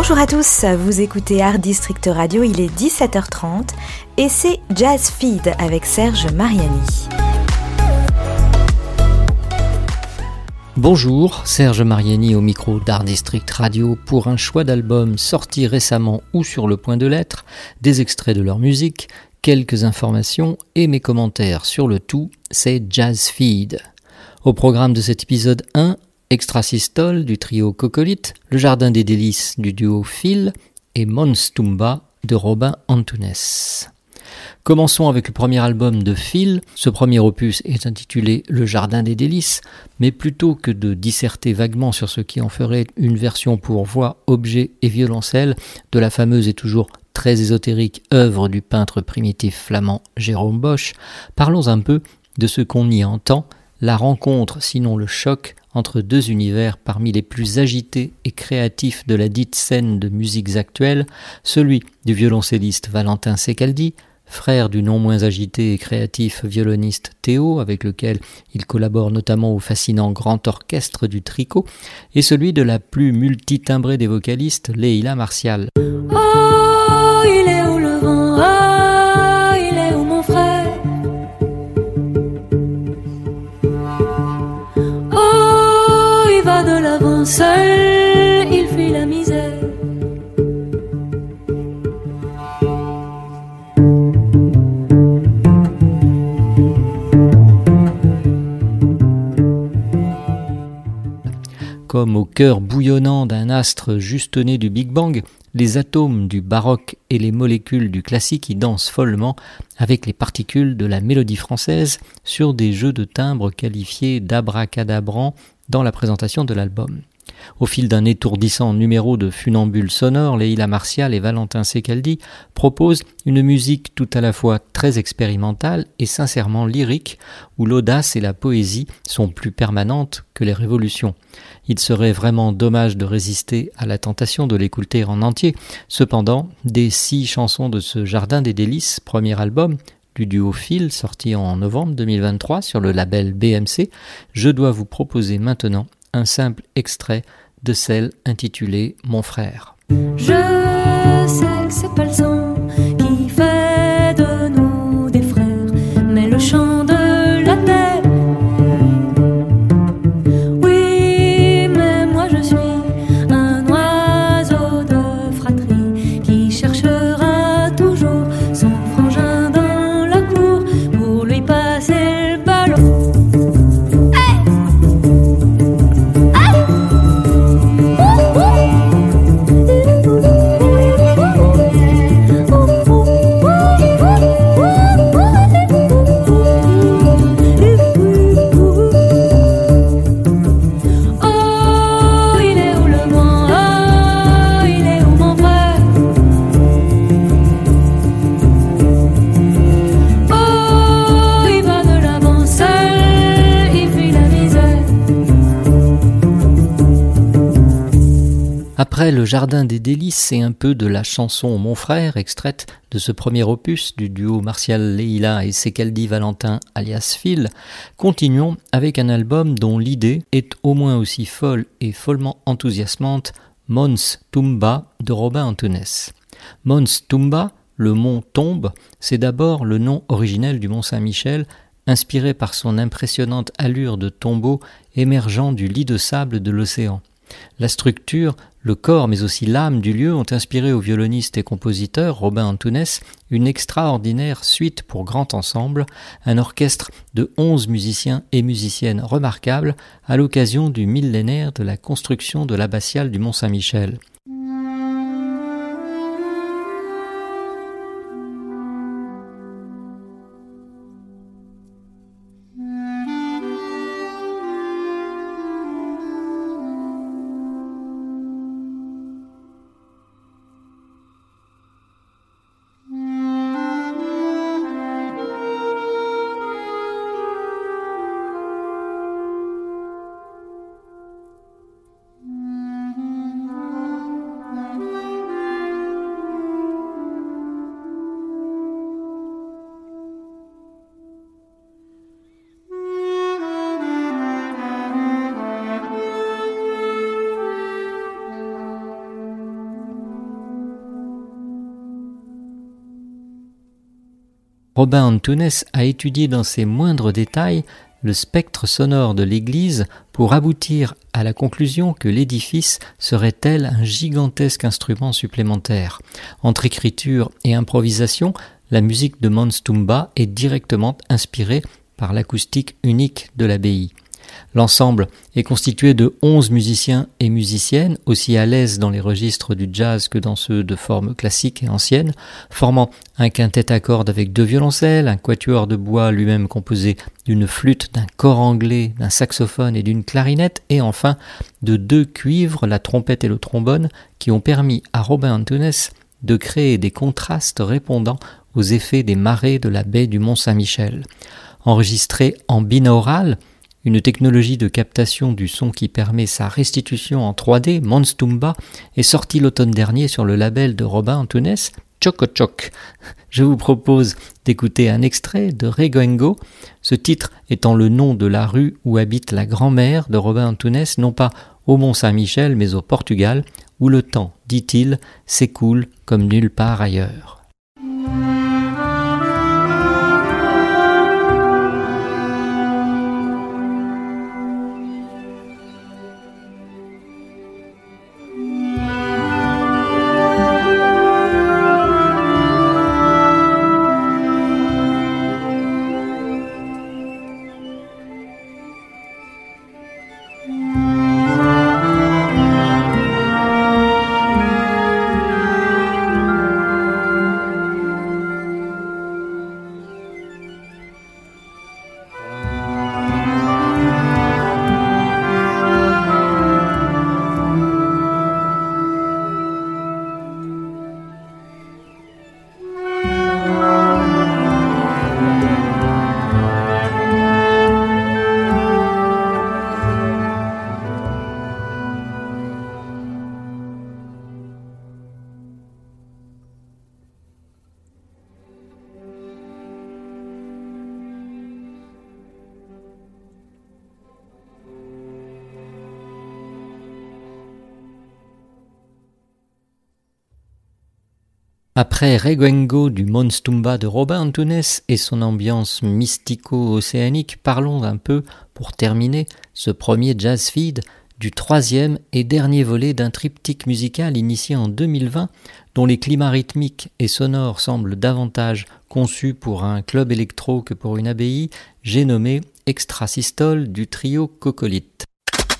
Bonjour à tous, vous écoutez Art District Radio, il est 17h30 et c'est Jazz Feed avec Serge Mariani. Bonjour, Serge Mariani au micro d'Art District Radio pour un choix d'albums sortis récemment ou sur le point de l'être, des extraits de leur musique, quelques informations et mes commentaires sur le tout, c'est Jazz Feed. Au programme de cet épisode 1, Extrasystole du trio Cocolite, Le Jardin des Délices du duo Phil et Monstumba de Robin Antunes. Commençons avec le premier album de Phil. Ce premier opus est intitulé Le Jardin des Délices, mais plutôt que de disserter vaguement sur ce qui en ferait une version pour voix, objet et violoncelle de la fameuse et toujours très ésotérique œuvre du peintre primitif flamand Jérôme Bosch, parlons un peu de ce qu'on y entend, la rencontre, sinon le choc, entre deux univers parmi les plus agités et créatifs de la dite scène de musiques actuelles, celui du violoncelliste Valentin Secaldi, frère du non moins agité et créatif violoniste Théo, avec lequel il collabore notamment au fascinant grand orchestre du tricot, et celui de la plus multitimbrée des vocalistes, Leila Martial. Oh, Comme au cœur bouillonnant d'un astre juste né du Big Bang, les atomes du baroque et les molécules du classique y dansent follement avec les particules de la mélodie française sur des jeux de timbres qualifiés d'abracadabrants dans la présentation de l'album. Au fil d'un étourdissant numéro de funambules sonores, Leila Martial et Valentin Secaldi proposent une musique tout à la fois très expérimentale et sincèrement lyrique, où l'audace et la poésie sont plus permanentes que les révolutions. Il serait vraiment dommage de résister à la tentation de l'écouter en entier. Cependant, des six chansons de ce Jardin des délices, premier album, du duo Phil, sorti en novembre 2023 sur le label BMC, je dois vous proposer maintenant un simple extrait de celle intitulée Mon frère. Jardin des délices et un peu de la chanson Mon frère, extraite de ce premier opus du duo Martial Leila et Sekaldi Valentin alias Phil, continuons avec un album dont l'idée est au moins aussi folle et follement enthousiasmante, Mons Tumba de Robin Antunes. Mons Tumba, le mont tombe, c'est d'abord le nom originel du mont Saint-Michel, inspiré par son impressionnante allure de tombeau émergeant du lit de sable de l'océan. La structure, le corps mais aussi l'âme du lieu ont inspiré au violoniste et compositeur Robin Antunes une extraordinaire suite pour grand ensemble, un orchestre de onze musiciens et musiciennes remarquables à l'occasion du millénaire de la construction de l'abbatiale du Mont Robin Antunes a étudié dans ses moindres détails le spectre sonore de l'église pour aboutir à la conclusion que l'édifice serait tel un gigantesque instrument supplémentaire. Entre écriture et improvisation, la musique de Monstumba est directement inspirée par l'acoustique unique de l'abbaye. L'ensemble est constitué de 11 musiciens et musiciennes, aussi à l'aise dans les registres du jazz que dans ceux de forme classique et ancienne, formant un quintet à cordes avec deux violoncelles, un quatuor de bois lui-même composé d'une flûte, d'un cor anglais, d'un saxophone et d'une clarinette, et enfin de deux cuivres, la trompette et le trombone, qui ont permis à Robin Antunes de créer des contrastes répondant aux effets des marées de la baie du Mont-Saint-Michel. Enregistré en binaural, une technologie de captation du son qui permet sa restitution en 3D, Monstumba, est sortie l'automne dernier sur le label de Robin Antunes, Choco Choc. Je vous propose d'écouter un extrait de Regoengo, ce titre étant le nom de la rue où habite la grand-mère de Robin Antunes, non pas au Mont-Saint-Michel, mais au Portugal, où le temps, dit-il, s'écoule comme nulle part ailleurs. Après Reguengo du Monstumba de Robin Antunes et son ambiance mystico-océanique, parlons un peu, pour terminer, ce premier jazz feed du troisième et dernier volet d'un triptyque musical initié en 2020 dont les climats rythmiques et sonores semblent davantage conçus pour un club électro que pour une abbaye, j'ai nommé Extrasystole du trio Cocolite.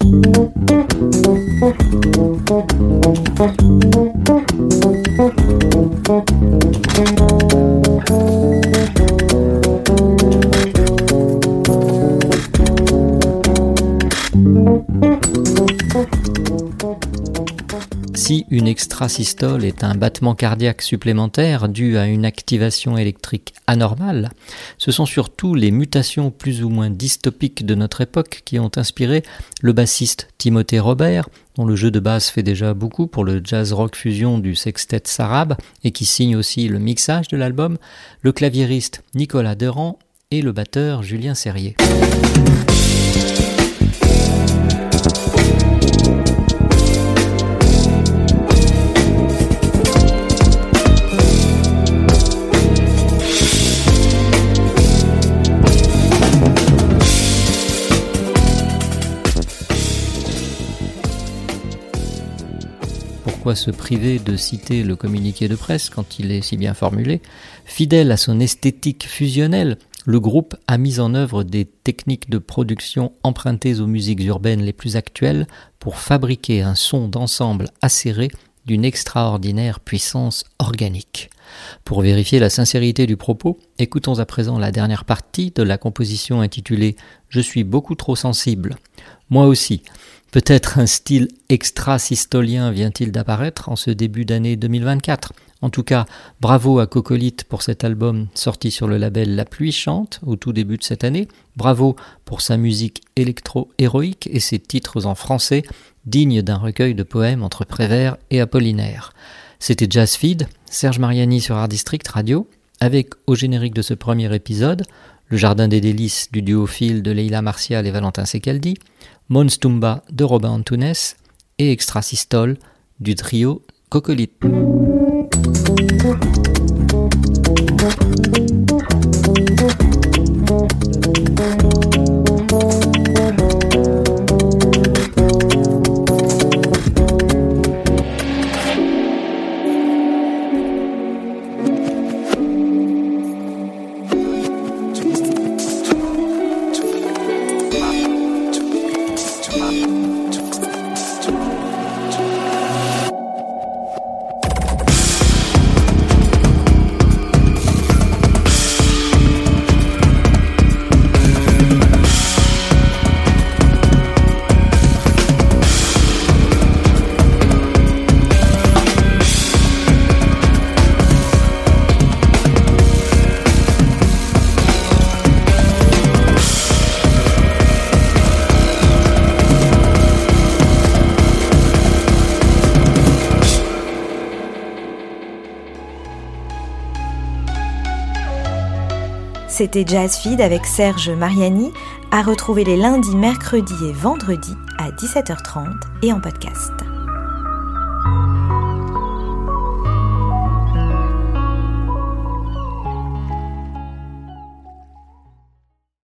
Mm-hmm. Si une extrasystole est un battement cardiaque supplémentaire dû à une activation électrique anormale, ce sont surtout les mutations plus ou moins dystopiques de notre époque qui ont inspiré le bassiste Timothée Robert, dont le jeu de basse fait déjà beaucoup pour le jazz rock fusion du sextet Sarab et qui signe aussi le mixage de l'album, le claviériste Nicolas Derand et le batteur Julien Serrier. Se priver de citer le communiqué de presse quand il est si bien formulé Fidèle à son esthétique fusionnelle, le groupe a mis en œuvre des techniques de production empruntées aux musiques urbaines les plus actuelles pour fabriquer un son d'ensemble acéré d'une extraordinaire puissance organique. Pour vérifier la sincérité du propos, écoutons à présent la dernière partie de la composition intitulée Je suis beaucoup trop sensible. Moi aussi, Peut-être un style extra-systolien vient-il d'apparaître en ce début d'année 2024. En tout cas, bravo à Cocolite pour cet album sorti sur le label La Pluie Chante au tout début de cette année. Bravo pour sa musique électro-héroïque et ses titres en français, dignes d'un recueil de poèmes entre Prévert et Apollinaire. C'était Jazz Feed, Serge Mariani sur Art District Radio, avec au générique de ce premier épisode, Le Jardin des Délices du duo fil de Leila Martial et Valentin Secaldi, Monstumba de Robin Antunes et Extrasystole du trio Cocolite. C'était Jazz Feed avec Serge Mariani, à retrouver les lundis, mercredis et vendredis à 17h30 et en podcast.